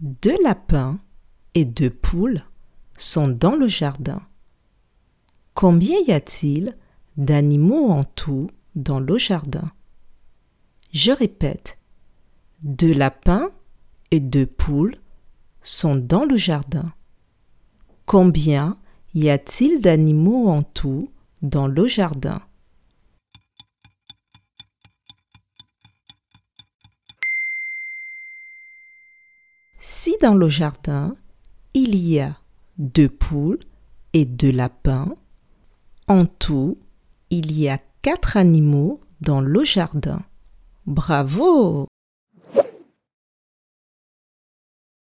Deux lapins et deux poules sont dans le jardin. Combien y a-t-il d'animaux en tout dans le jardin? Je répète. Deux lapins et deux poules sont dans le jardin. Combien y a-t-il d'animaux en tout dans le jardin? Si dans le jardin, il y a deux poules et deux lapins, en tout, il y a quatre animaux dans le jardin. Bravo